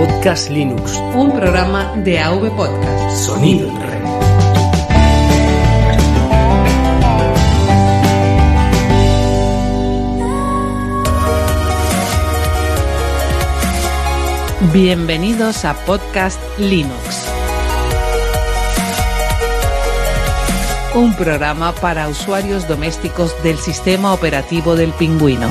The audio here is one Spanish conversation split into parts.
Podcast Linux. Un programa de AV Podcast. Sonido en red. Bienvenidos a Podcast Linux. Un programa para usuarios domésticos del sistema operativo del pingüino.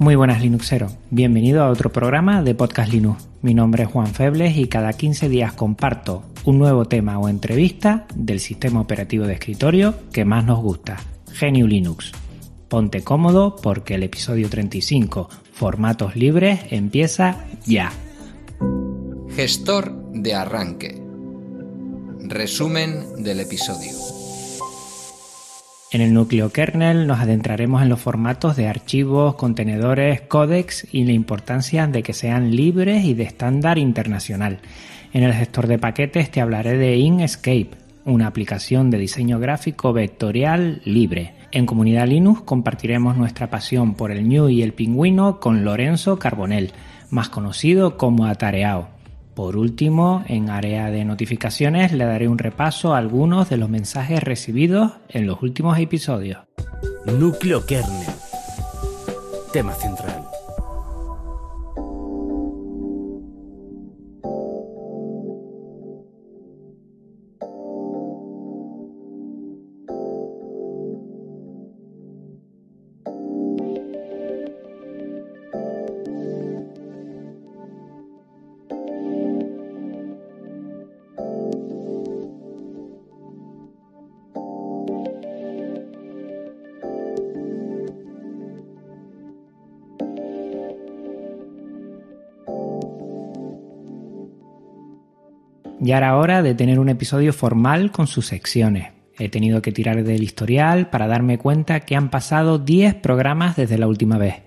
Muy buenas Linuxero, bienvenido a otro programa de Podcast Linux. Mi nombre es Juan Febles y cada 15 días comparto un nuevo tema o entrevista del sistema operativo de escritorio que más nos gusta, GNU Linux. Ponte cómodo porque el episodio 35, Formatos Libres, empieza ya. Gestor de arranque. Resumen del episodio. En el núcleo kernel nos adentraremos en los formatos de archivos, contenedores, códex y la importancia de que sean libres y de estándar internacional. En el gestor de paquetes te hablaré de Inkscape, una aplicación de diseño gráfico vectorial libre. En Comunidad Linux compartiremos nuestra pasión por el New y el pingüino con Lorenzo Carbonell, más conocido como Atareao. Por último, en área de notificaciones le daré un repaso a algunos de los mensajes recibidos en los últimos episodios. Núcleo kernel. Tema central. Ya era hora de tener un episodio formal con sus secciones. He tenido que tirar del historial para darme cuenta que han pasado 10 programas desde la última vez.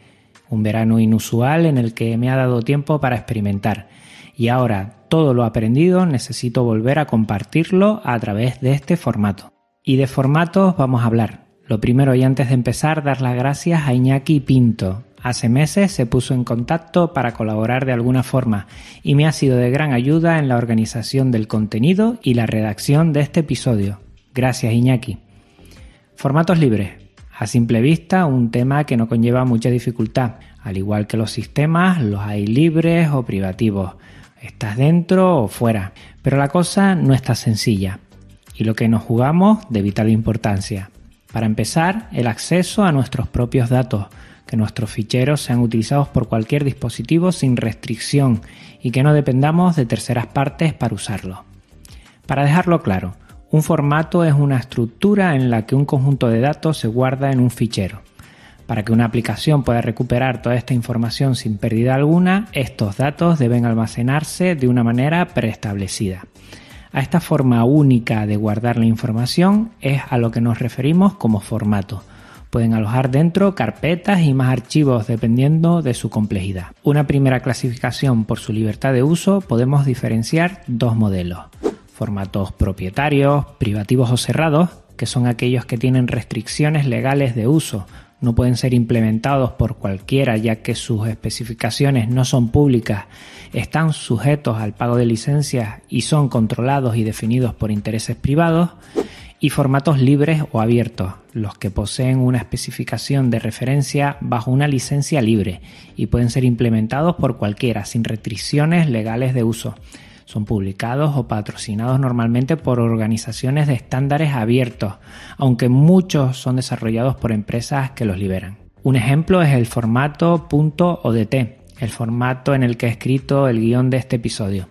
Un verano inusual en el que me ha dado tiempo para experimentar. Y ahora todo lo aprendido necesito volver a compartirlo a través de este formato. Y de formatos vamos a hablar. Lo primero y antes de empezar, dar las gracias a Iñaki Pinto, Hace meses se puso en contacto para colaborar de alguna forma y me ha sido de gran ayuda en la organización del contenido y la redacción de este episodio. Gracias Iñaki. Formatos libres. A simple vista, un tema que no conlleva mucha dificultad. Al igual que los sistemas, los hay libres o privativos. Estás dentro o fuera. Pero la cosa no está sencilla. Y lo que nos jugamos de vital importancia. Para empezar, el acceso a nuestros propios datos que nuestros ficheros sean utilizados por cualquier dispositivo sin restricción y que no dependamos de terceras partes para usarlo. Para dejarlo claro, un formato es una estructura en la que un conjunto de datos se guarda en un fichero. Para que una aplicación pueda recuperar toda esta información sin pérdida alguna, estos datos deben almacenarse de una manera preestablecida. A esta forma única de guardar la información es a lo que nos referimos como formato, Pueden alojar dentro carpetas y más archivos dependiendo de su complejidad. Una primera clasificación por su libertad de uso podemos diferenciar dos modelos. Formatos propietarios, privativos o cerrados, que son aquellos que tienen restricciones legales de uso, no pueden ser implementados por cualquiera ya que sus especificaciones no son públicas, están sujetos al pago de licencias y son controlados y definidos por intereses privados, y formatos libres o abiertos, los que poseen una especificación de referencia bajo una licencia libre y pueden ser implementados por cualquiera sin restricciones legales de uso. Son publicados o patrocinados normalmente por organizaciones de estándares abiertos, aunque muchos son desarrollados por empresas que los liberan. Un ejemplo es el formato .odt, el formato en el que he escrito el guion de este episodio.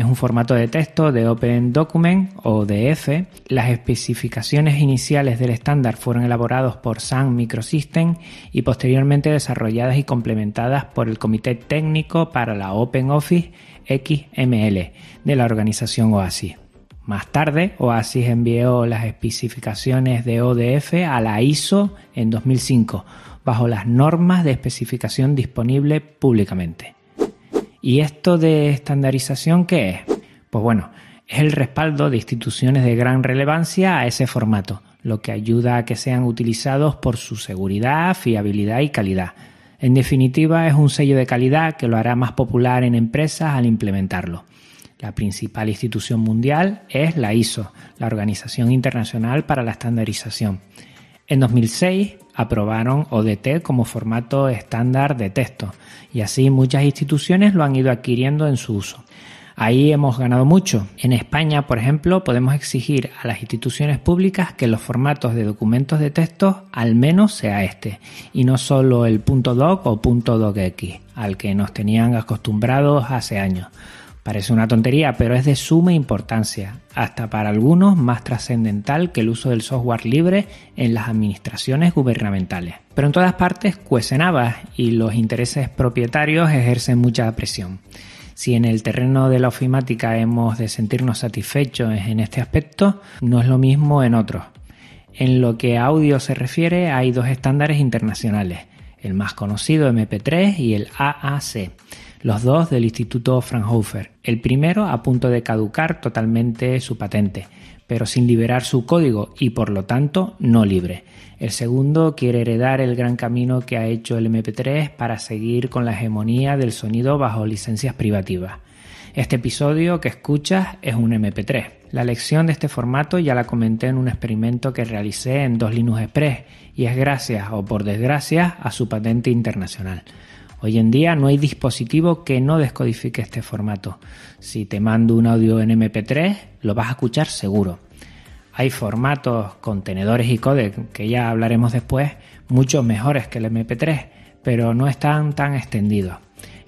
Es un formato de texto de Open Document o DF. Las especificaciones iniciales del estándar fueron elaborados por Sun Microsystem y posteriormente desarrolladas y complementadas por el Comité Técnico para la Open Office XML de la organización OASIS. Más tarde, OASIS envió las especificaciones de ODF a la ISO en 2005, bajo las normas de especificación disponible públicamente. ¿Y esto de estandarización qué es? Pues bueno, es el respaldo de instituciones de gran relevancia a ese formato, lo que ayuda a que sean utilizados por su seguridad, fiabilidad y calidad. En definitiva, es un sello de calidad que lo hará más popular en empresas al implementarlo. La principal institución mundial es la ISO, la Organización Internacional para la Estandarización. En 2006 aprobaron ODT como formato estándar de texto y así muchas instituciones lo han ido adquiriendo en su uso. Ahí hemos ganado mucho. En España, por ejemplo, podemos exigir a las instituciones públicas que los formatos de documentos de texto al menos sea este, y no solo el .doc o .docx, al que nos tenían acostumbrados hace años. Parece una tontería, pero es de suma importancia, hasta para algunos más trascendental que el uso del software libre en las administraciones gubernamentales. Pero en todas partes cuecen habas y los intereses propietarios ejercen mucha presión. Si en el terreno de la ofimática hemos de sentirnos satisfechos en este aspecto, no es lo mismo en otros. En lo que a audio se refiere, hay dos estándares internacionales, el más conocido MP3 y el AAC los dos del Instituto Fraunhofer. El primero a punto de caducar totalmente su patente, pero sin liberar su código y por lo tanto no libre. El segundo quiere heredar el gran camino que ha hecho el MP3 para seguir con la hegemonía del sonido bajo licencias privativas. Este episodio que escuchas es un MP3. La lección de este formato ya la comenté en un experimento que realicé en dos Linux Express y es gracias o por desgracia a su patente internacional. Hoy en día no hay dispositivo que no descodifique este formato. Si te mando un audio en MP3, lo vas a escuchar seguro. Hay formatos, contenedores y codec, que ya hablaremos después, mucho mejores que el MP3, pero no están tan extendidos.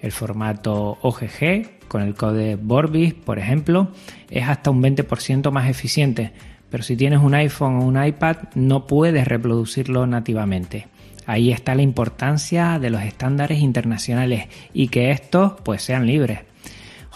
El formato OGG, con el codec Vorbis, por ejemplo, es hasta un 20% más eficiente, pero si tienes un iPhone o un iPad no puedes reproducirlo nativamente. Ahí está la importancia de los estándares internacionales y que estos pues sean libres.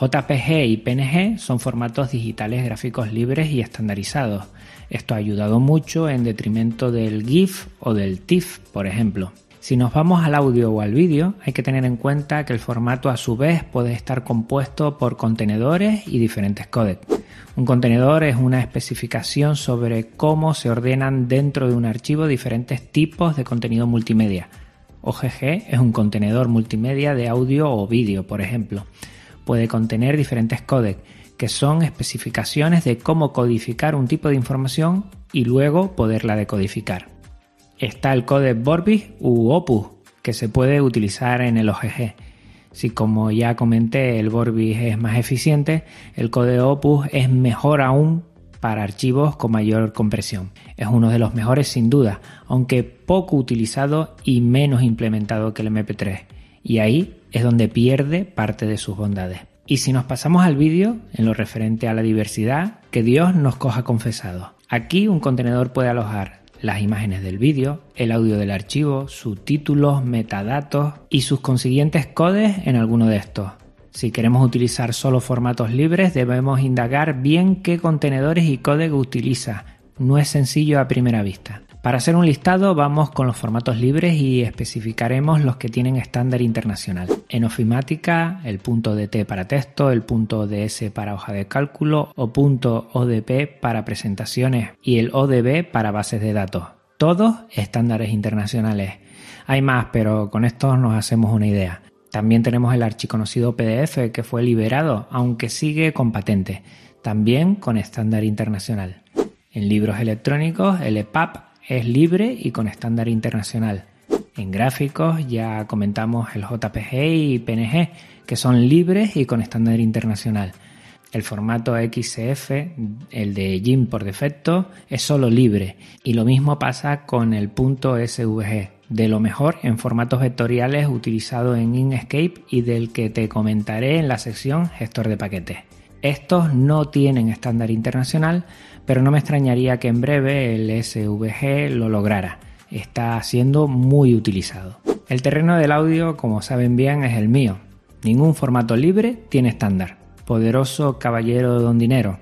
JPG y PNG son formatos digitales gráficos libres y estandarizados. Esto ha ayudado mucho en detrimento del GIF o del TIFF, por ejemplo. Si nos vamos al audio o al vídeo, hay que tener en cuenta que el formato a su vez puede estar compuesto por contenedores y diferentes códecs. Un contenedor es una especificación sobre cómo se ordenan dentro de un archivo diferentes tipos de contenido multimedia. OGG es un contenedor multimedia de audio o vídeo, por ejemplo. Puede contener diferentes códecs, que son especificaciones de cómo codificar un tipo de información y luego poderla decodificar. Está el códec Vorbis u Opus, que se puede utilizar en el OGG. Si como ya comenté el Vorbis es más eficiente, el códec Opus es mejor aún para archivos con mayor compresión. Es uno de los mejores sin duda, aunque poco utilizado y menos implementado que el MP3. Y ahí es donde pierde parte de sus bondades. Y si nos pasamos al vídeo, en lo referente a la diversidad, que Dios nos coja confesado. Aquí un contenedor puede alojar las imágenes del vídeo, el audio del archivo, subtítulos, metadatos y sus consiguientes codes en alguno de estos. Si queremos utilizar solo formatos libres debemos indagar bien qué contenedores y código utiliza. No es sencillo a primera vista. Para hacer un listado vamos con los formatos libres y especificaremos los que tienen estándar internacional. En ofimática, el punto DT para texto, el punto DS para hoja de cálculo o punto ODP para presentaciones y el ODB para bases de datos. Todos estándares internacionales. Hay más, pero con esto nos hacemos una idea. También tenemos el archiconocido PDF que fue liberado, aunque sigue con patente, también con estándar internacional. En libros electrónicos, el EPUB es libre y con estándar internacional. En gráficos ya comentamos el JPG y PNG, que son libres y con estándar internacional. El formato XCF, el de GIMP por defecto, es solo libre y lo mismo pasa con el punto SVG, de lo mejor en formatos vectoriales utilizado en Inkscape y del que te comentaré en la sección gestor de paquetes. Estos no tienen estándar internacional, pero no me extrañaría que en breve el SVG lo lograra. Está siendo muy utilizado. El terreno del audio, como saben bien, es el mío. Ningún formato libre tiene estándar. Poderoso caballero don dinero.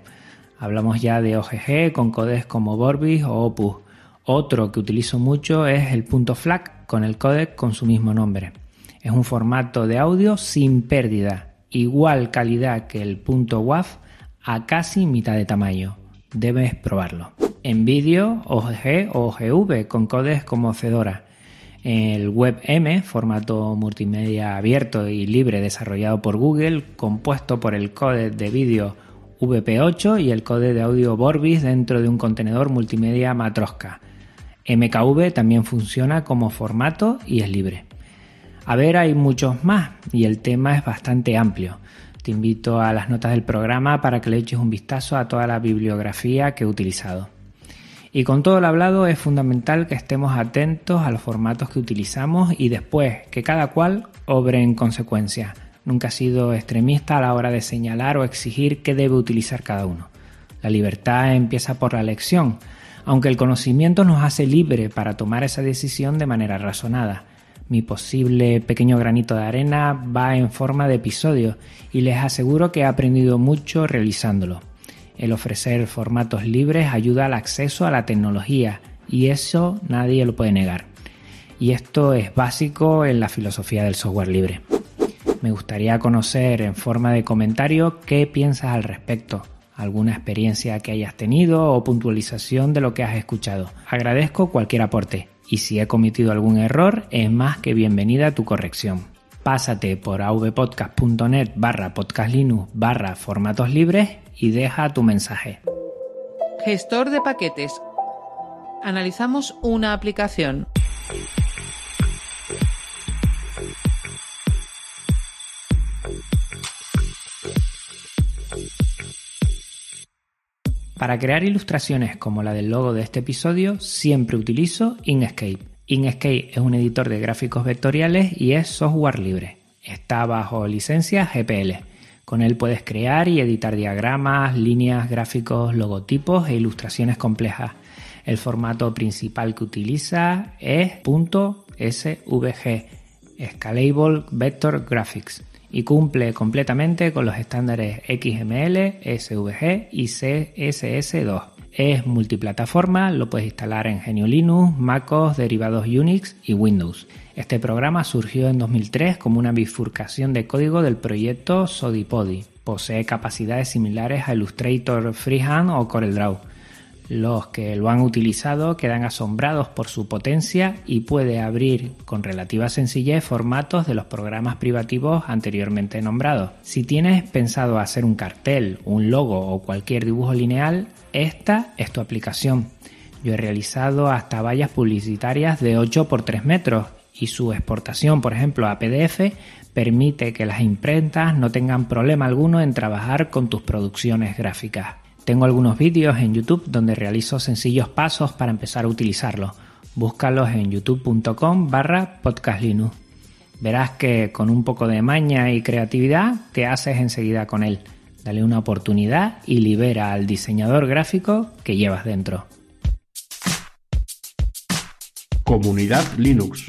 Hablamos ya de OGG con codecs como Vorbis o Opus. Otro que utilizo mucho es el punto FLAC con el codec con su mismo nombre. Es un formato de audio sin pérdida, igual calidad que el punto WAV a casi mitad de tamaño. Debes probarlo. En vídeo, OGG o OGV con codecs como Fedora. El WebM, formato multimedia abierto y libre desarrollado por Google, compuesto por el codec de vídeo VP8 y el codec de audio Vorbis dentro de un contenedor multimedia Matroska. MKV también funciona como formato y es libre. A ver, hay muchos más y el tema es bastante amplio. Te invito a las notas del programa para que le eches un vistazo a toda la bibliografía que he utilizado. Y con todo lo hablado es fundamental que estemos atentos a los formatos que utilizamos y después que cada cual obre en consecuencia. Nunca he sido extremista a la hora de señalar o exigir qué debe utilizar cada uno. La libertad empieza por la elección, aunque el conocimiento nos hace libre para tomar esa decisión de manera razonada. Mi posible pequeño granito de arena va en forma de episodio y les aseguro que he aprendido mucho realizándolo. El ofrecer formatos libres ayuda al acceso a la tecnología y eso nadie lo puede negar. Y esto es básico en la filosofía del software libre. Me gustaría conocer en forma de comentario qué piensas al respecto, alguna experiencia que hayas tenido o puntualización de lo que has escuchado. Agradezco cualquier aporte y si he cometido algún error es más que bienvenida tu corrección. Pásate por avpodcast.net barra podcastlinux barra formatos libres y deja tu mensaje. Gestor de paquetes. Analizamos una aplicación. Para crear ilustraciones como la del logo de este episodio, siempre utilizo Inkscape. Inkscape es un editor de gráficos vectoriales y es software libre. Está bajo licencia GPL. Con él puedes crear y editar diagramas, líneas, gráficos, logotipos e ilustraciones complejas. El formato principal que utiliza es .svg, Scalable Vector Graphics y cumple completamente con los estándares XML, SVG y CSS2. Es multiplataforma, lo puedes instalar en Genio Linux, MacOS, derivados Unix y Windows. Este programa surgió en 2003 como una bifurcación de código del proyecto Sodipodi. Posee capacidades similares a Illustrator Freehand o CorelDRAW. Los que lo han utilizado quedan asombrados por su potencia y puede abrir con relativa sencillez formatos de los programas privativos anteriormente nombrados. Si tienes pensado hacer un cartel, un logo o cualquier dibujo lineal, esta es tu aplicación. Yo he realizado hasta vallas publicitarias de 8 x 3 metros y su exportación, por ejemplo, a PDF permite que las imprentas no tengan problema alguno en trabajar con tus producciones gráficas. Tengo algunos vídeos en YouTube donde realizo sencillos pasos para empezar a utilizarlo. Búscalos en youtube.com barra podcastlinux. Verás que con un poco de maña y creatividad te haces enseguida con él. Dale una oportunidad y libera al diseñador gráfico que llevas dentro. Comunidad Linux.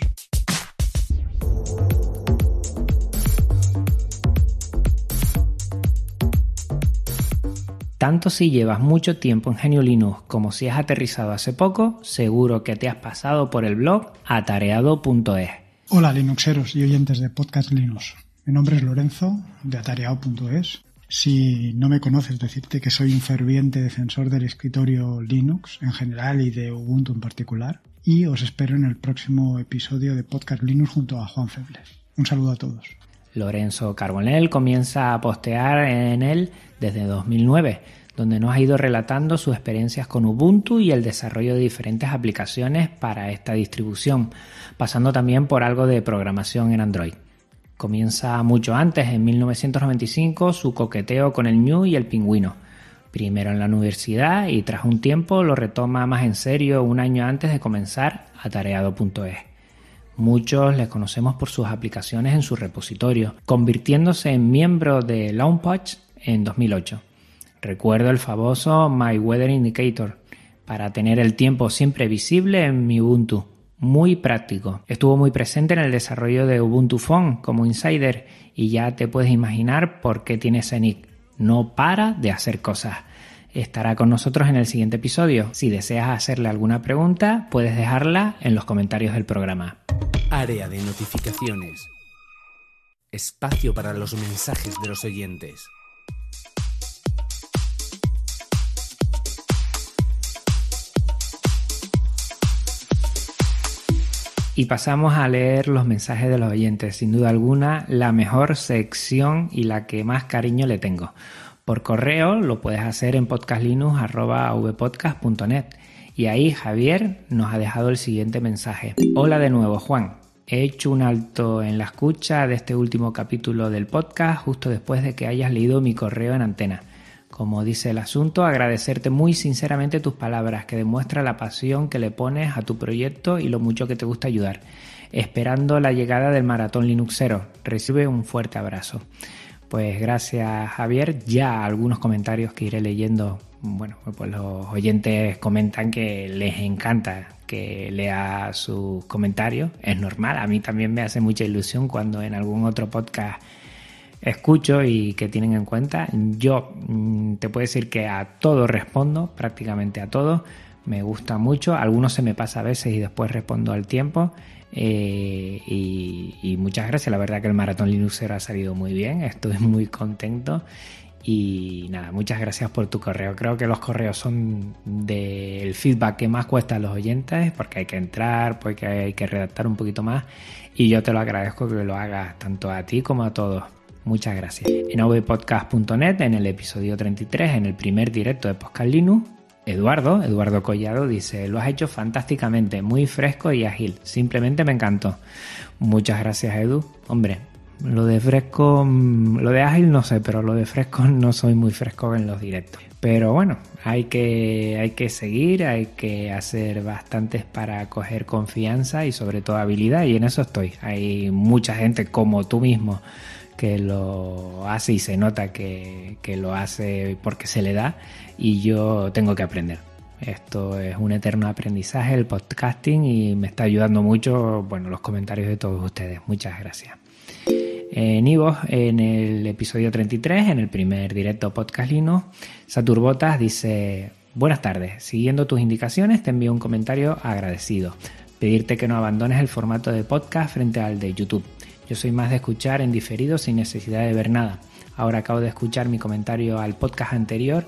Tanto si llevas mucho tiempo en Genio Linux como si has aterrizado hace poco, seguro que te has pasado por el blog atareado.es. Hola Linuxeros y oyentes de Podcast Linux. Mi nombre es Lorenzo de atareado.es. Si no me conoces, decirte que soy un ferviente defensor del escritorio Linux en general y de Ubuntu en particular. Y os espero en el próximo episodio de Podcast Linux junto a Juan Febles. Un saludo a todos. Lorenzo Carbonell comienza a postear en él desde 2009, donde nos ha ido relatando sus experiencias con Ubuntu y el desarrollo de diferentes aplicaciones para esta distribución, pasando también por algo de programación en Android. Comienza mucho antes, en 1995, su coqueteo con el New y el Pingüino. Primero en la universidad y tras un tiempo lo retoma más en serio un año antes de comenzar atareado.es. Muchos les conocemos por sus aplicaciones en su repositorio, convirtiéndose en miembro de Launchpad en 2008. Recuerdo el famoso My Weather Indicator para tener el tiempo siempre visible en mi Ubuntu. Muy práctico. Estuvo muy presente en el desarrollo de Ubuntu Phone como insider y ya te puedes imaginar por qué tiene ese. No para de hacer cosas. Estará con nosotros en el siguiente episodio. Si deseas hacerle alguna pregunta, puedes dejarla en los comentarios del programa. Área de notificaciones. Espacio para los mensajes de los oyentes. Y pasamos a leer los mensajes de los oyentes. Sin duda alguna, la mejor sección y la que más cariño le tengo. Por correo lo puedes hacer en podcastlinux.vpodcast.net. Y ahí Javier nos ha dejado el siguiente mensaje. Hola de nuevo, Juan. He hecho un alto en la escucha de este último capítulo del podcast justo después de que hayas leído mi correo en antena. Como dice el asunto, agradecerte muy sinceramente tus palabras que demuestra la pasión que le pones a tu proyecto y lo mucho que te gusta ayudar. Esperando la llegada del maratón Linuxero. Recibe un fuerte abrazo. Pues gracias Javier. Ya algunos comentarios que iré leyendo. Bueno, pues los oyentes comentan que les encanta que lea sus comentarios. Es normal. A mí también me hace mucha ilusión cuando en algún otro podcast escucho y que tienen en cuenta. Yo mm, te puedo decir que a todo respondo, prácticamente a todo. Me gusta mucho. Algunos se me pasa a veces y después respondo al tiempo. Eh, y, muchas gracias. La verdad que el maratón Linuxero ha salido muy bien. Estoy muy contento. Y nada, muchas gracias por tu correo. Creo que los correos son del feedback que más cuesta a los oyentes porque hay que entrar, porque hay que redactar un poquito más. Y yo te lo agradezco que lo hagas tanto a ti como a todos. Muchas gracias. En avpodcast.net, en el episodio 33, en el primer directo de Podcast Linux, Eduardo, Eduardo Collado, dice, lo has hecho fantásticamente, muy fresco y ágil, simplemente me encantó. Muchas gracias Edu. Hombre, lo de fresco, mm, lo de ágil no sé, pero lo de fresco no soy muy fresco en los directos. Pero bueno, hay que, hay que seguir, hay que hacer bastantes para coger confianza y sobre todo habilidad y en eso estoy. Hay mucha gente como tú mismo que lo hace y se nota que, lo hace porque se le da y yo tengo que aprender. Esto es un eterno aprendizaje, el podcasting, y me está ayudando mucho, bueno, los comentarios de todos ustedes. Muchas gracias. En Ivo, en el episodio 33, en el primer directo podcast Lino, Saturbotas dice, buenas tardes, siguiendo tus indicaciones te envío un comentario agradecido. Pedirte que no abandones el formato de podcast frente al de YouTube. Yo soy más de escuchar en diferido sin necesidad de ver nada. Ahora acabo de escuchar mi comentario al podcast anterior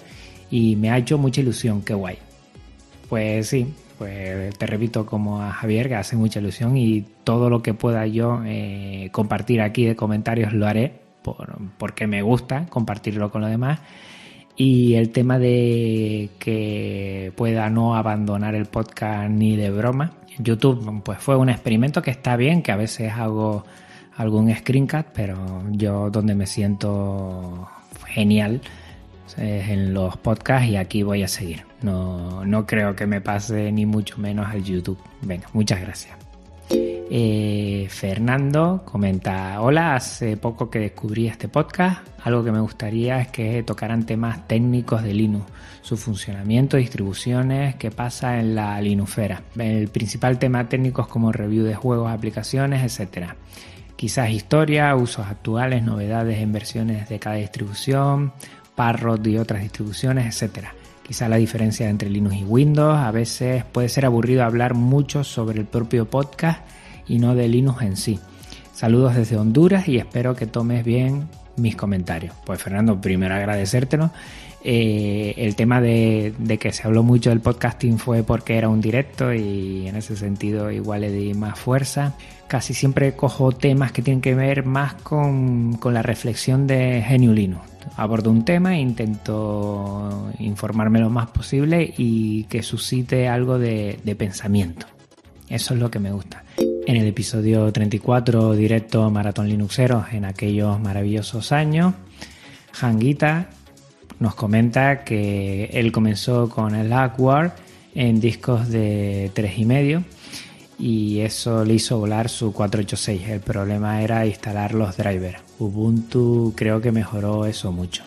y me ha hecho mucha ilusión, qué guay. Pues sí, pues te repito como a Javier que hace mucha ilusión y todo lo que pueda yo eh, compartir aquí de comentarios lo haré porque me gusta compartirlo con los demás. Y el tema de que pueda no abandonar el podcast ni de broma. YouTube pues fue un experimento que está bien, que a veces hago algún screencast, pero yo donde me siento genial es en los podcasts y aquí voy a seguir. No, no creo que me pase ni mucho menos al YouTube. Venga, muchas gracias. Eh, Fernando comenta, hola, hace poco que descubrí este podcast, algo que me gustaría es que tocaran temas técnicos de Linux, su funcionamiento, distribuciones, qué pasa en la Linuxera. El principal tema técnico es como review de juegos, aplicaciones, etcétera quizás historia, usos actuales, novedades en versiones de cada distribución, Parrot y otras distribuciones, etc. Quizás la diferencia entre Linux y Windows, a veces puede ser aburrido hablar mucho sobre el propio podcast y no de Linux en sí. Saludos desde Honduras y espero que tomes bien mis comentarios. Pues Fernando, primero agradecértelo eh, el tema de, que se habló mucho del podcasting fue porque era un directo y en ese sentido igual le di más fuerza. Casi siempre cojo temas que tienen que ver más con, la reflexión de Genio Linux. Abordo un tema e intento informarme lo más posible y que suscite algo de, pensamiento. Eso es lo que me gusta. En el episodio 34 directo Maratón Linuxero en aquellos maravillosos años, Hanguita nos comenta que él comenzó con el Awkward en discos de 3,5 y eso le hizo volar su 486. El problema era instalar los drivers. Ubuntu creo que mejoró eso mucho.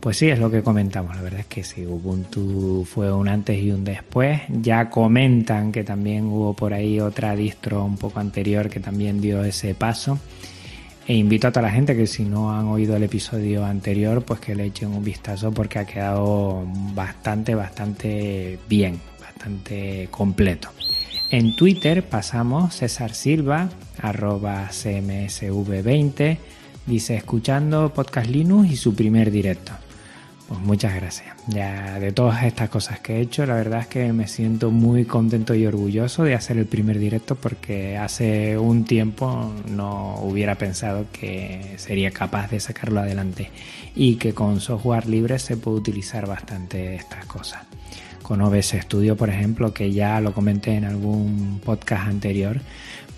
Pues sí, es lo que comentamos. La verdad es que sí, Ubuntu fue un antes y un después. Ya comentan que también hubo por ahí otra distro un poco anterior que también dio ese paso. E invito a toda la gente que si no han oído el episodio anterior, pues que le echen un vistazo porque ha quedado bastante, bastante bien, bastante completo. En Twitter pasamos César Silva, arroba CMSV20, dice escuchando Podcast Linux y su primer directo. Pues muchas gracias. Ya de todas estas cosas que he hecho, la verdad es que me siento muy contento y orgulloso de hacer el primer directo porque hace un tiempo no hubiera pensado que sería capaz de sacarlo adelante y que con software libre se puede utilizar bastante estas cosas. Con OBS Studio, por ejemplo, que ya lo comenté en algún podcast anterior,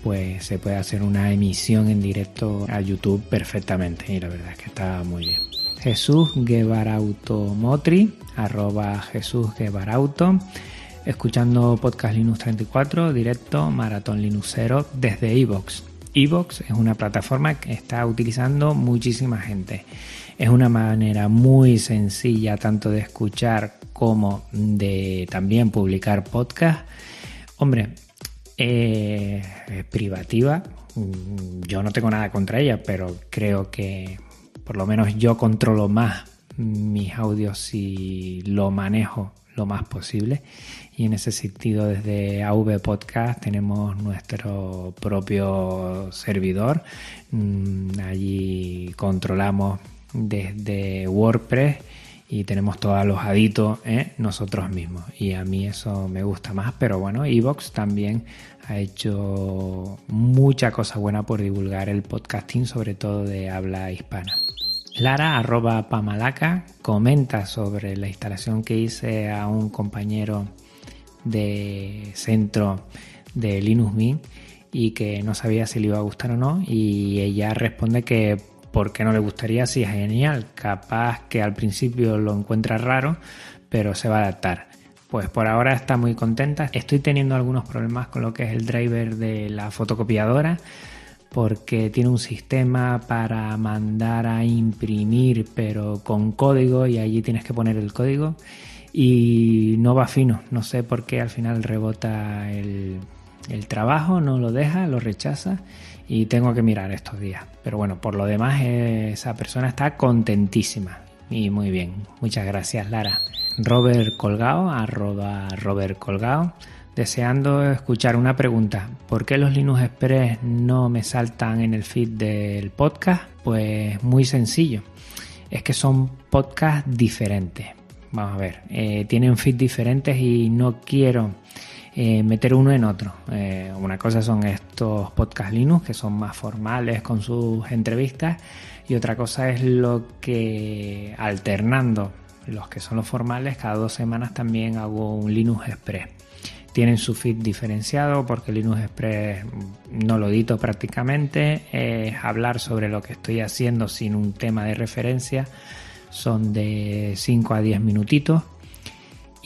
pues se puede hacer una emisión en directo a YouTube perfectamente y la verdad es que está muy bien. Jesús Guevarauto Motri, arroba Jesús Guevarauto, escuchando Podcast Linux 34, directo Maratón Linuxero desde Evox. Evox es una plataforma que está utilizando muchísima gente. Es una manera muy sencilla tanto de escuchar como de también publicar podcast. Hombre, eh, privativa. Yo no tengo nada contra ella, pero creo que por lo menos yo controlo más mis audios si lo manejo lo más posible. Y en ese sentido, desde AV Podcast tenemos nuestro propio servidor. Mm, allí controlamos desde WordPress y tenemos todo alojadito ¿eh? nosotros mismos. Y a mí eso me gusta más. Pero bueno, Evox también ha hecho mucha cosa buena por divulgar el podcasting, sobre todo de habla hispana. Lara, arroba Pamalaca, comenta sobre la instalación que hice a un compañero de centro de Linux Mint y que no sabía si le iba a gustar o no y ella responde que por qué no le gustaría es genial, capaz que al principio lo encuentra raro, pero se va a adaptar. Pues por ahora está muy contenta. Estoy teniendo algunos problemas con lo que es el driver de la fotocopiadora porque tiene un sistema para mandar a imprimir pero con código y allí tienes que poner el código y no va fino, no sé por qué al final rebota el, trabajo, no lo deja, lo rechaza y tengo que mirar estos días. Pero bueno, por lo demás esa persona está contentísima y muy bien. Muchas gracias Lara. Robert Colgao, arroba Robert Colgao deseando escuchar una pregunta. ¿Por qué los Linux Express no me saltan en el feed del podcast? Pues muy sencillo. Es que son podcasts diferentes. Vamos a ver, eh, tienen feeds diferentes y no quiero eh, meter uno en otro. Eh, una cosa son estos podcasts Linux que son más formales con sus entrevistas y otra cosa es lo que alternando los que son los formales cada dos semanas también hago un Linux Express tienen su feed diferenciado porque Linux Express no lo edito prácticamente, es hablar sobre lo que estoy haciendo sin un tema de referencia, son de 5 a 10 minutitos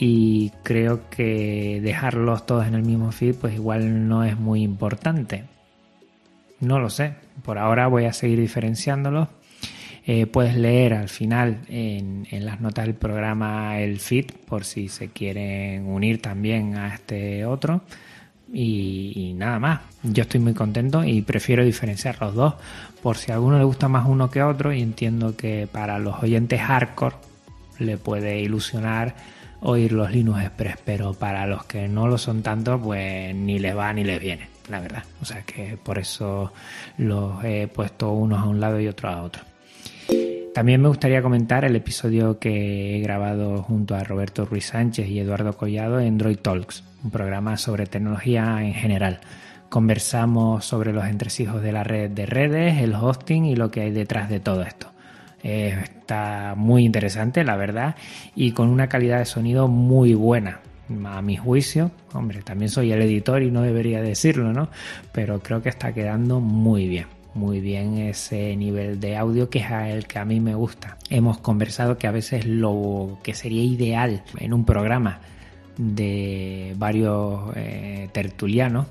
y creo que dejarlos todos en el mismo feed pues igual no es muy importante. No lo sé, por ahora voy a seguir diferenciándolos eh, puedes leer al final en, las notas del programa el feed por si se quieren unir también a este otro. Y, nada más. Yo estoy muy contento y prefiero diferenciar los dos por si a alguno le gusta más uno que otro y entiendo que para los oyentes hardcore le puede ilusionar oír los Linux Express, pero para los que no lo son tanto, pues ni les va ni les viene, la verdad. O sea que por eso los he puesto unos a un lado y otros a otro. También me gustaría comentar el episodio que he grabado junto a Roberto Ruiz Sánchez y Eduardo Collado en Droid Talks, un programa sobre tecnología en general. Conversamos sobre los entresijos de la red de redes, el hosting y lo que hay detrás de todo esto. Eh, está muy interesante, la verdad, y con una calidad de sonido muy buena. A mi juicio, hombre, también soy el editor y no debería decirlo, ¿no? Pero creo que está quedando muy bien muy bien ese nivel de audio que es el que a mí me gusta. Hemos conversado que a veces lo que sería ideal en un programa de varios eh, tertulianos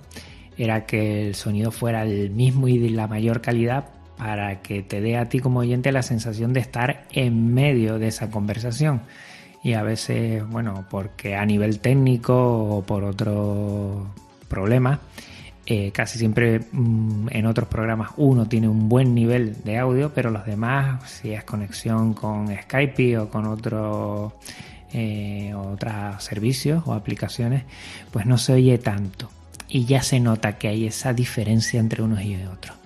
era que el sonido fuera el mismo y de la mayor calidad para que te dé a ti como oyente la sensación de estar en medio de esa conversación. Y a veces, bueno, porque a nivel técnico o por otro problema, eh, casi siempre mm, en otros programas uno tiene un buen nivel de audio, pero los demás, si es conexión con Skype o con otro, eh, otros servicios o aplicaciones, pues no se oye tanto. Y ya se nota que hay esa diferencia entre unos y otros.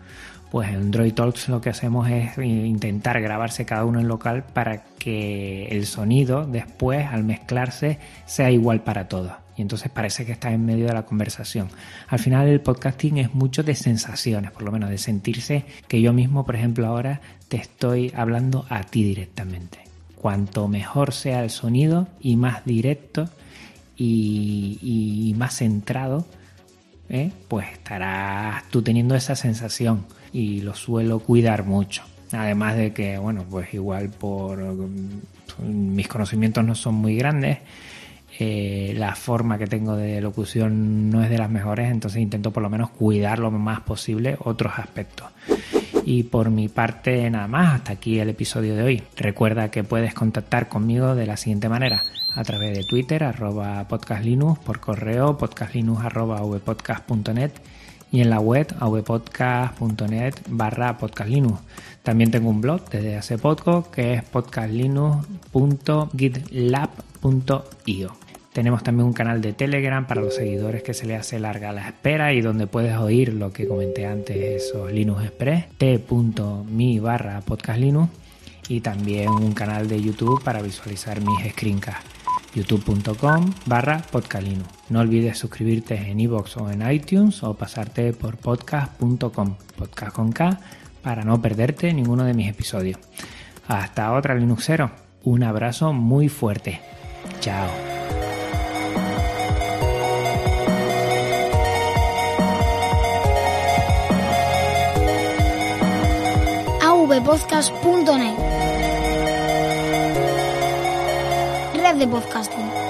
Pues en Android Talks lo que hacemos es intentar grabarse cada uno en local para que el sonido después, al mezclarse, sea igual para todos y entonces parece que estás en medio de la conversación. Al final el podcasting es mucho de sensaciones, por lo menos de sentirse que yo mismo, por ejemplo, ahora te estoy hablando a ti directamente. Cuanto mejor sea el sonido y más directo y, más centrado, ¿eh? pues estarás tú teniendo esa sensación y lo suelo cuidar mucho. Además de que, bueno, pues igual por mis conocimientos no son muy grandes, eh, la forma que tengo de locución no es de las mejores, entonces intento por lo menos cuidar lo más posible otros aspectos. Y por mi parte nada más, hasta aquí el episodio de hoy. Recuerda que puedes contactar conmigo de la siguiente manera, a través de Twitter, arroba podcastlinux, por correo podcastlinux y en la web avpodcast.net barra podcastlinux. También tengo un blog desde hace poco que es podcastlinux.gitlab.io. Tenemos también un canal de Telegram para los seguidores que se le hace larga la espera y donde puedes oír lo que comenté antes, esos Linux Express, t.mi barra podcastlinux y también un canal de YouTube para visualizar mis screencasts youtube.com barra podcastlinux. No olvides suscribirte en iVoox o en iTunes o pasarte por podcast.com, podcast con K, para no perderte ninguno de mis episodios. Hasta otra Linuxero, un abrazo muy fuerte. Chao. Red de podcasting.